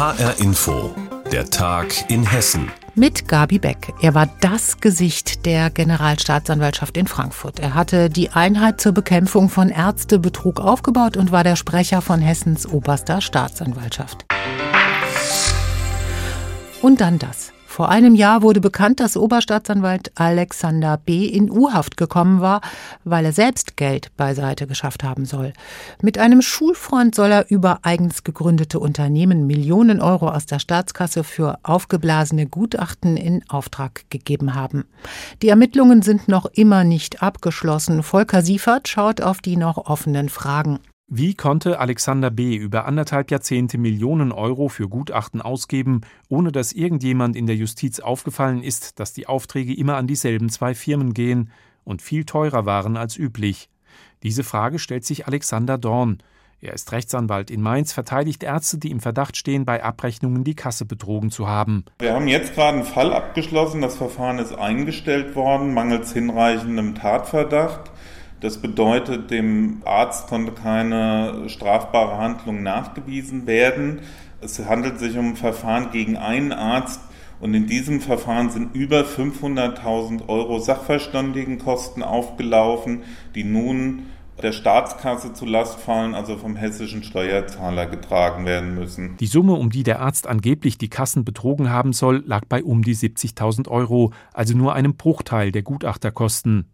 HR Info, der Tag in Hessen. Mit Gabi Beck. Er war das Gesicht der Generalstaatsanwaltschaft in Frankfurt. Er hatte die Einheit zur Bekämpfung von Ärztebetrug aufgebaut und war der Sprecher von Hessens oberster Staatsanwaltschaft. Und dann das. Vor einem Jahr wurde bekannt, dass Oberstaatsanwalt Alexander B. in U-Haft gekommen war, weil er selbst Geld beiseite geschafft haben soll. Mit einem Schulfreund soll er über eigens gegründete Unternehmen Millionen Euro aus der Staatskasse für aufgeblasene Gutachten in Auftrag gegeben haben. Die Ermittlungen sind noch immer nicht abgeschlossen. Volker Siefert schaut auf die noch offenen Fragen. Wie konnte Alexander B. über anderthalb Jahrzehnte Millionen Euro für Gutachten ausgeben, ohne dass irgendjemand in der Justiz aufgefallen ist, dass die Aufträge immer an dieselben zwei Firmen gehen und viel teurer waren als üblich? Diese Frage stellt sich Alexander Dorn. Er ist Rechtsanwalt in Mainz, verteidigt Ärzte, die im Verdacht stehen, bei Abrechnungen die Kasse betrogen zu haben. Wir haben jetzt gerade einen Fall abgeschlossen. Das Verfahren ist eingestellt worden, mangels hinreichendem Tatverdacht. Das bedeutet, dem Arzt konnte keine strafbare Handlung nachgewiesen werden. Es handelt sich um ein Verfahren gegen einen Arzt und in diesem Verfahren sind über 500.000 Euro Sachverständigenkosten aufgelaufen, die nun der Staatskasse zu Last fallen, also vom hessischen Steuerzahler getragen werden müssen. Die Summe, um die der Arzt angeblich die Kassen betrogen haben soll, lag bei um die 70.000 Euro, also nur einem Bruchteil der Gutachterkosten.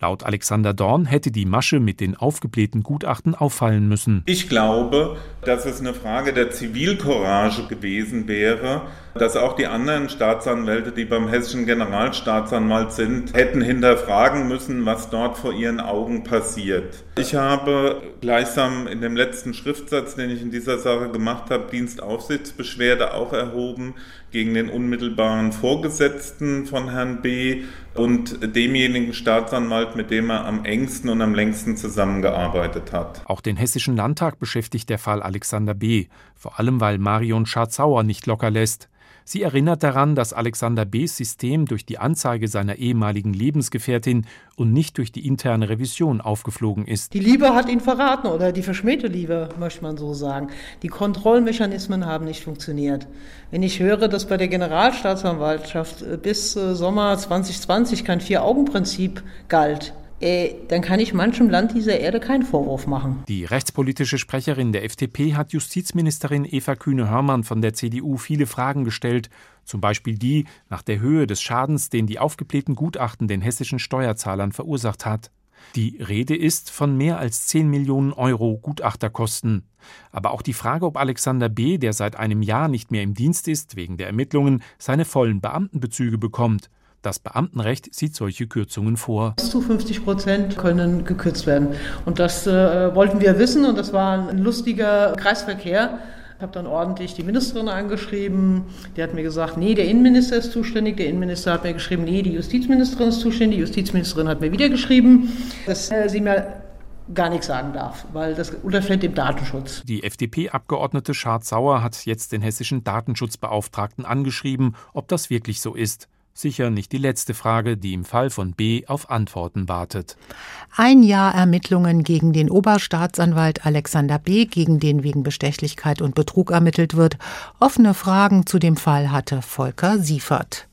Laut Alexander Dorn hätte die Masche mit den aufgeblähten Gutachten auffallen müssen. Ich glaube, dass es eine Frage der Zivilcourage gewesen wäre, dass auch die anderen Staatsanwälte, die beim hessischen Generalstaatsanwalt sind, hätten hinterfragen müssen, was dort vor ihren Augen passiert. Ich habe gleichsam in dem letzten Schriftsatz, den ich in dieser Sache gemacht habe, Dienstaufsichtsbeschwerde auch erhoben gegen den unmittelbaren Vorgesetzten von Herrn B. und demjenigen Staatsanwalt, mit dem er am engsten und am längsten zusammengearbeitet hat. Auch den Hessischen Landtag beschäftigt der Fall Alexander B., vor allem weil Marion Schatzauer nicht locker lässt. Sie erinnert daran, dass Alexander B.s System durch die Anzeige seiner ehemaligen Lebensgefährtin und nicht durch die interne Revision aufgeflogen ist. Die Liebe hat ihn verraten oder die verschmähte Liebe, möchte man so sagen. Die Kontrollmechanismen haben nicht funktioniert. Wenn ich höre, dass bei der Generalstaatsanwaltschaft äh, bis äh, Sommer 2020 kein Vier-Augen-Prinzip galt, dann kann ich manchem Land dieser Erde keinen Vorwurf machen. Die rechtspolitische Sprecherin der FDP hat Justizministerin Eva Kühne-Hörmann von der CDU viele Fragen gestellt, zum Beispiel die nach der Höhe des Schadens, den die aufgeblähten Gutachten den hessischen Steuerzahlern verursacht hat. Die Rede ist von mehr als 10 Millionen Euro Gutachterkosten. Aber auch die Frage, ob Alexander B., der seit einem Jahr nicht mehr im Dienst ist, wegen der Ermittlungen, seine vollen Beamtenbezüge bekommt. Das Beamtenrecht sieht solche Kürzungen vor. Bis zu 50 Prozent können gekürzt werden. Und das äh, wollten wir wissen und das war ein lustiger Kreisverkehr. Ich habe dann ordentlich die Ministerin angeschrieben. Die hat mir gesagt, nee, der Innenminister ist zuständig. Der Innenminister hat mir geschrieben, nee, die Justizministerin ist zuständig. Die Justizministerin hat mir wieder geschrieben, dass äh, sie mir gar nichts sagen darf, weil das unterfällt dem Datenschutz. Die FDP-Abgeordnete Schad-Sauer hat jetzt den hessischen Datenschutzbeauftragten angeschrieben, ob das wirklich so ist. Sicher nicht die letzte Frage, die im Fall von B auf Antworten wartet. Ein Jahr Ermittlungen gegen den Oberstaatsanwalt Alexander B., gegen den wegen Bestechlichkeit und Betrug ermittelt wird. Offene Fragen zu dem Fall hatte Volker Siefert.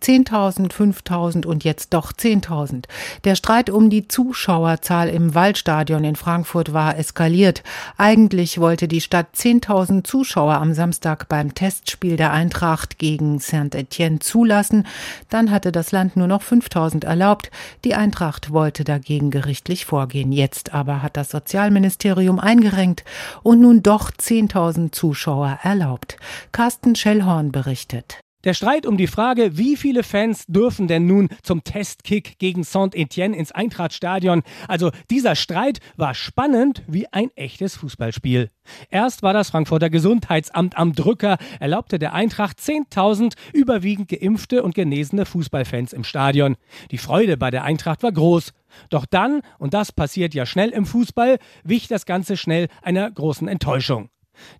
10.000, 5.000 und jetzt doch 10.000. Der Streit um die Zuschauerzahl im Waldstadion in Frankfurt war eskaliert. Eigentlich wollte die Stadt 10.000 Zuschauer am Samstag beim Testspiel der Eintracht gegen Saint-Etienne zulassen. Dann hatte das Land nur noch 5.000 erlaubt. Die Eintracht wollte dagegen gerichtlich vorgehen. Jetzt aber hat das Sozialministerium eingerenkt und nun doch 10.000 Zuschauer erlaubt. Carsten Schellhorn berichtet. Der Streit um die Frage, wie viele Fans dürfen denn nun zum Testkick gegen Saint-Etienne ins Eintrachtstadion, also dieser Streit war spannend wie ein echtes Fußballspiel. Erst war das Frankfurter Gesundheitsamt am Drücker, erlaubte der Eintracht 10.000 überwiegend geimpfte und genesene Fußballfans im Stadion. Die Freude bei der Eintracht war groß. Doch dann, und das passiert ja schnell im Fußball, wich das Ganze schnell einer großen Enttäuschung.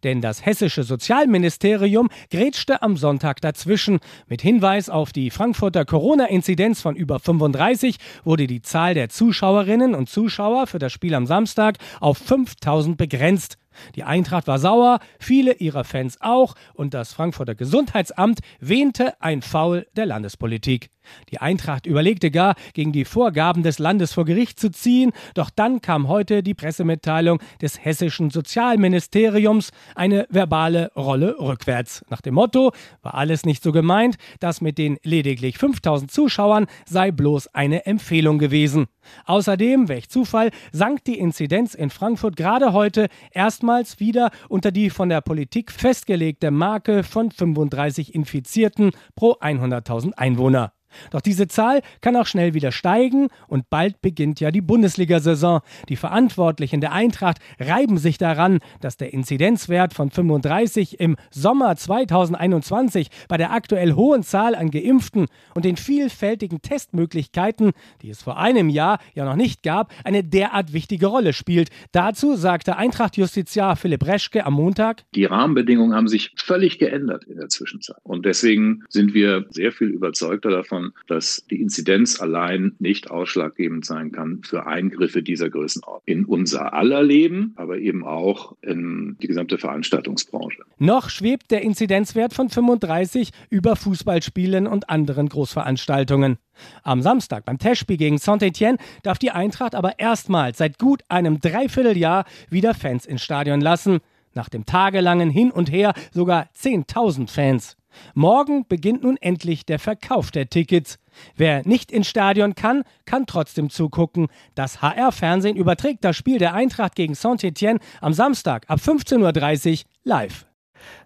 Denn das hessische Sozialministerium grätschte am Sonntag dazwischen. Mit Hinweis auf die Frankfurter Corona-Inzidenz von über 35 wurde die Zahl der Zuschauerinnen und Zuschauer für das Spiel am Samstag auf 5000 begrenzt. Die Eintracht war sauer, viele ihrer Fans auch, und das Frankfurter Gesundheitsamt wähnte ein Foul der Landespolitik. Die Eintracht überlegte gar, gegen die Vorgaben des Landes vor Gericht zu ziehen, doch dann kam heute die Pressemitteilung des hessischen Sozialministeriums, eine verbale Rolle rückwärts. Nach dem Motto, war alles nicht so gemeint, das mit den lediglich 5000 Zuschauern sei bloß eine Empfehlung gewesen. Außerdem, welch Zufall, sank die Inzidenz in Frankfurt gerade heute erstmals wieder unter die von der Politik festgelegte Marke von 35 Infizierten pro 100.000 Einwohner. Doch diese Zahl kann auch schnell wieder steigen und bald beginnt ja die Bundesliga-Saison. Die Verantwortlichen der Eintracht reiben sich daran, dass der Inzidenzwert von 35 im Sommer 2021 bei der aktuell hohen Zahl an Geimpften und den vielfältigen Testmöglichkeiten, die es vor einem Jahr ja noch nicht gab, eine derart wichtige Rolle spielt. Dazu sagte Eintracht-Justiziar Philipp Reschke am Montag: Die Rahmenbedingungen haben sich völlig geändert in der Zwischenzeit. Und deswegen sind wir sehr viel überzeugter davon, dass die Inzidenz allein nicht ausschlaggebend sein kann für Eingriffe dieser Größenordnung in unser aller Leben, aber eben auch in die gesamte Veranstaltungsbranche. Noch schwebt der Inzidenzwert von 35 über Fußballspielen und anderen Großveranstaltungen. Am Samstag beim Testspiel gegen Saint-Etienne darf die Eintracht aber erstmals seit gut einem Dreivierteljahr wieder Fans ins Stadion lassen. Nach dem tagelangen Hin und Her sogar 10.000 Fans. Morgen beginnt nun endlich der Verkauf der Tickets. Wer nicht ins Stadion kann, kann trotzdem zugucken. Das HR-Fernsehen überträgt das Spiel der Eintracht gegen Saint-Étienne am Samstag ab 15.30 Uhr live.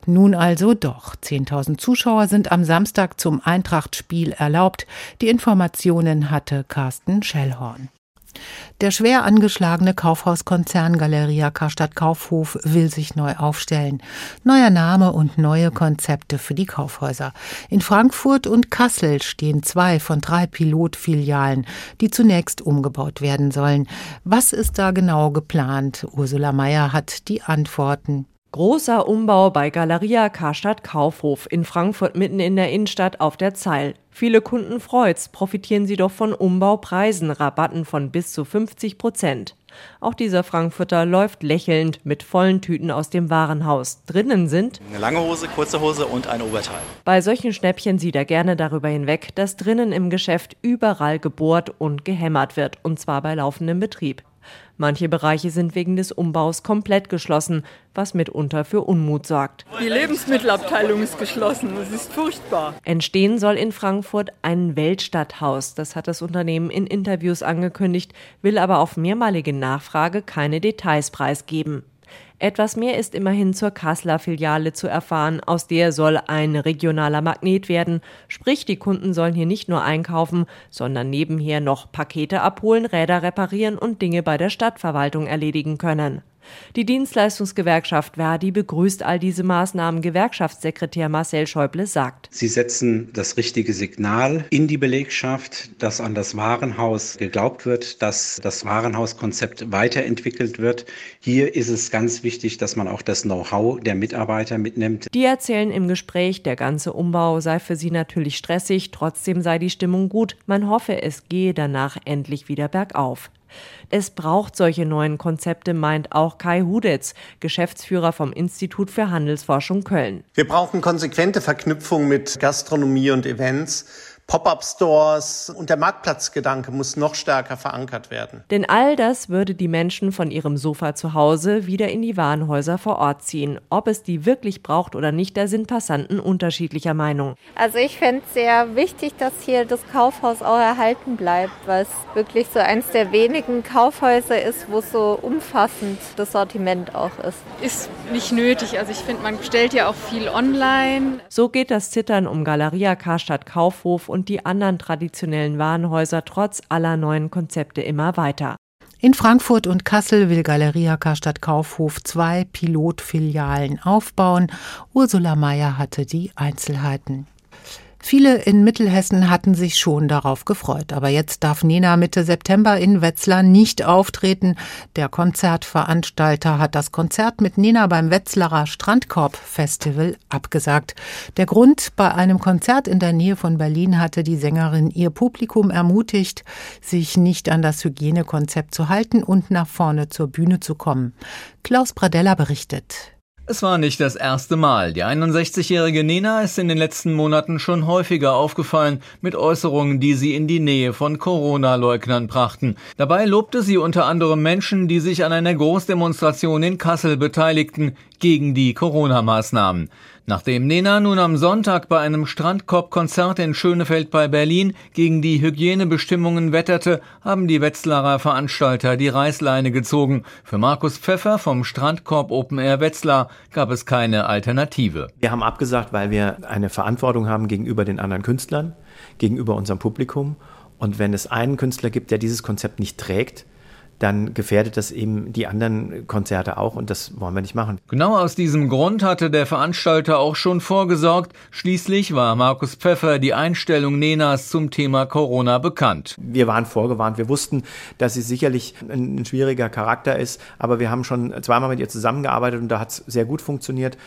Nun also doch. 10.000 Zuschauer sind am Samstag zum Eintracht-Spiel erlaubt. Die Informationen hatte Carsten Schellhorn. Der schwer angeschlagene Kaufhauskonzern Galeria Karstadt Kaufhof will sich neu aufstellen. Neuer Name und neue Konzepte für die Kaufhäuser. In Frankfurt und Kassel stehen zwei von drei Pilotfilialen, die zunächst umgebaut werden sollen. Was ist da genau geplant? Ursula Mayer hat die Antworten. Großer Umbau bei Galeria Karstadt Kaufhof in Frankfurt mitten in der Innenstadt auf der Zeil. Viele Kunden freut's, profitieren sie doch von Umbaupreisen, Rabatten von bis zu 50 Prozent. Auch dieser Frankfurter läuft lächelnd mit vollen Tüten aus dem Warenhaus. Drinnen sind eine lange Hose, kurze Hose und ein Oberteil. Bei solchen Schnäppchen sieht er gerne darüber hinweg, dass drinnen im Geschäft überall gebohrt und gehämmert wird, und zwar bei laufendem Betrieb. Manche Bereiche sind wegen des Umbaus komplett geschlossen, was mitunter für Unmut sorgt. Die Lebensmittelabteilung ist geschlossen. Es ist furchtbar. Entstehen soll in Frankfurt ein Weltstadthaus. Das hat das Unternehmen in Interviews angekündigt, will aber auf mehrmalige Nachfrage keine Details preisgeben. Etwas mehr ist immerhin zur Kasseler Filiale zu erfahren. Aus der soll ein regionaler Magnet werden. Sprich, die Kunden sollen hier nicht nur einkaufen, sondern nebenher noch Pakete abholen, Räder reparieren und Dinge bei der Stadtverwaltung erledigen können. Die Dienstleistungsgewerkschaft Verdi begrüßt all diese Maßnahmen. Gewerkschaftssekretär Marcel Schäuble sagt. Sie setzen das richtige Signal in die Belegschaft, dass an das Warenhaus geglaubt wird, dass das Warenhauskonzept weiterentwickelt wird. Hier ist es ganz wichtig, dass man auch das Know-how der Mitarbeiter mitnimmt. Die erzählen im Gespräch, der ganze Umbau sei für sie natürlich stressig, trotzdem sei die Stimmung gut. Man hoffe, es gehe danach endlich wieder bergauf. Es braucht solche neuen Konzepte, meint auch Kai Hudetz, Geschäftsführer vom Institut für Handelsforschung Köln. Wir brauchen konsequente Verknüpfung mit Gastronomie und Events Pop-up-Stores und der Marktplatzgedanke muss noch stärker verankert werden. Denn all das würde die Menschen von ihrem Sofa zu Hause wieder in die Warenhäuser vor Ort ziehen. Ob es die wirklich braucht oder nicht, da sind Passanten unterschiedlicher Meinung. Also ich fände es sehr wichtig, dass hier das Kaufhaus auch erhalten bleibt, was wirklich so eins der wenigen Kaufhäuser ist, wo so umfassend das Sortiment auch ist. Ist nicht nötig. Also ich finde, man bestellt ja auch viel online. So geht das Zittern um Galeria Karstadt Kaufhof und und die anderen traditionellen Warenhäuser trotz aller neuen Konzepte immer weiter. In Frankfurt und Kassel will Galeria Karstadt Kaufhof zwei Pilotfilialen aufbauen. Ursula Mayer hatte die Einzelheiten. Viele in Mittelhessen hatten sich schon darauf gefreut. Aber jetzt darf Nena Mitte September in Wetzlar nicht auftreten. Der Konzertveranstalter hat das Konzert mit Nena beim Wetzlarer Strandkorb Festival abgesagt. Der Grund, bei einem Konzert in der Nähe von Berlin hatte die Sängerin ihr Publikum ermutigt, sich nicht an das Hygienekonzept zu halten und nach vorne zur Bühne zu kommen. Klaus Pradella berichtet. Es war nicht das erste Mal. Die 61-jährige Nena ist in den letzten Monaten schon häufiger aufgefallen mit Äußerungen, die sie in die Nähe von Corona-Leugnern brachten. Dabei lobte sie unter anderem Menschen, die sich an einer Großdemonstration in Kassel beteiligten gegen die Corona-Maßnahmen. Nachdem Nena nun am Sonntag bei einem Strandkorb-Konzert in Schönefeld bei Berlin gegen die Hygienebestimmungen wetterte, haben die Wetzlarer Veranstalter die Reißleine gezogen. Für Markus Pfeffer vom Strandkorb Open Air Wetzlar gab es keine Alternative. Wir haben abgesagt, weil wir eine Verantwortung haben gegenüber den anderen Künstlern, gegenüber unserem Publikum. Und wenn es einen Künstler gibt, der dieses Konzept nicht trägt, dann gefährdet das eben die anderen Konzerte auch und das wollen wir nicht machen. Genau aus diesem Grund hatte der Veranstalter auch schon vorgesorgt. Schließlich war Markus Pfeffer die Einstellung Nenas zum Thema Corona bekannt. Wir waren vorgewarnt. Wir wussten, dass sie sicherlich ein, ein schwieriger Charakter ist, aber wir haben schon zweimal mit ihr zusammengearbeitet und da hat es sehr gut funktioniert.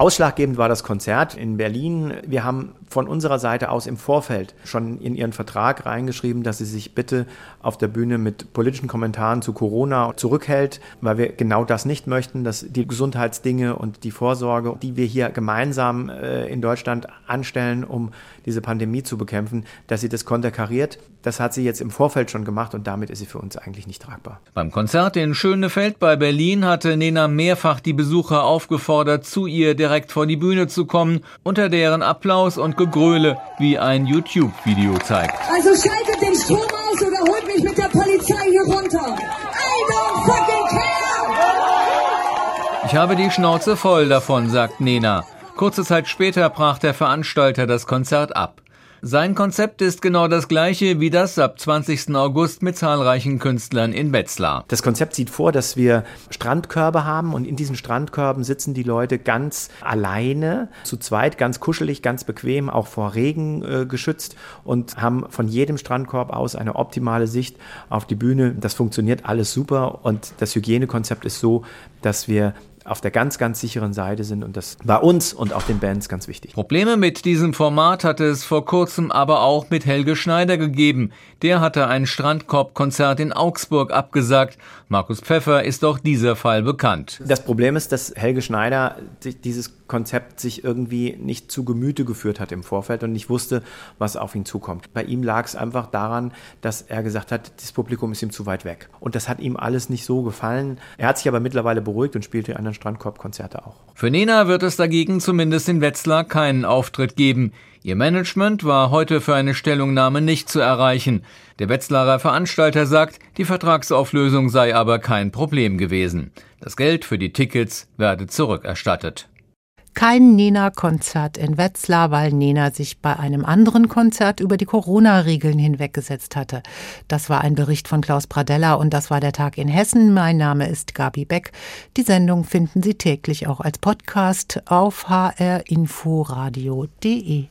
Ausschlaggebend war das Konzert in Berlin. Wir haben von unserer Seite aus im Vorfeld schon in ihren Vertrag reingeschrieben, dass sie sich bitte auf der Bühne mit politischen Kommentaren zu Corona zurückhält, weil wir genau das nicht möchten, dass die Gesundheitsdinge und die Vorsorge, die wir hier gemeinsam äh, in Deutschland anstellen, um diese Pandemie zu bekämpfen, dass sie das konterkariert. Das hat sie jetzt im Vorfeld schon gemacht und damit ist sie für uns eigentlich nicht tragbar. Beim Konzert in Schönefeld bei Berlin hatte Nena mehrfach die Besucher aufgefordert, zu ihr direkt vor die Bühne zu kommen, unter deren Applaus und Gegröle wie ein YouTube-Video zeigt. Also schaltet den Strom aus oder holt mich mit der Polizei hier runter. I don't fucking care! Ich habe die Schnauze voll davon, sagt Nena. Kurze Zeit später brach der Veranstalter das Konzert ab. Sein Konzept ist genau das gleiche wie das ab 20. August mit zahlreichen Künstlern in Wetzlar. Das Konzept sieht vor, dass wir Strandkörbe haben und in diesen Strandkörben sitzen die Leute ganz alleine, zu zweit, ganz kuschelig, ganz bequem, auch vor Regen äh, geschützt und haben von jedem Strandkorb aus eine optimale Sicht auf die Bühne. Das funktioniert alles super und das Hygienekonzept ist so, dass wir auf der ganz, ganz sicheren Seite sind und das war uns und auch den Bands ganz wichtig. Probleme mit diesem Format hatte es vor kurzem aber auch mit Helge Schneider gegeben. Der hatte ein Strandkorbkonzert in Augsburg abgesagt. Markus Pfeffer ist doch dieser Fall bekannt. Das Problem ist, dass Helge Schneider dieses Konzept sich irgendwie nicht zu Gemüte geführt hat im Vorfeld und nicht wusste, was auf ihn zukommt. Bei ihm lag es einfach daran, dass er gesagt hat, das Publikum ist ihm zu weit weg. Und das hat ihm alles nicht so gefallen. Er hat sich aber mittlerweile beruhigt und spielte anderen Strandkorbkonzerte auch. Für Nena wird es dagegen zumindest in Wetzlar keinen Auftritt geben. Ihr Management war heute für eine Stellungnahme nicht zu erreichen. Der Wetzlarer Veranstalter sagt, die Vertragsauflösung sei aber kein Problem gewesen. Das Geld für die Tickets werde zurückerstattet. Kein Nena-Konzert in Wetzlar, weil Nena sich bei einem anderen Konzert über die Corona-Regeln hinweggesetzt hatte. Das war ein Bericht von Klaus Pradella und das war der Tag in Hessen. Mein Name ist Gabi Beck. Die Sendung finden Sie täglich auch als Podcast auf hrinforadio.de.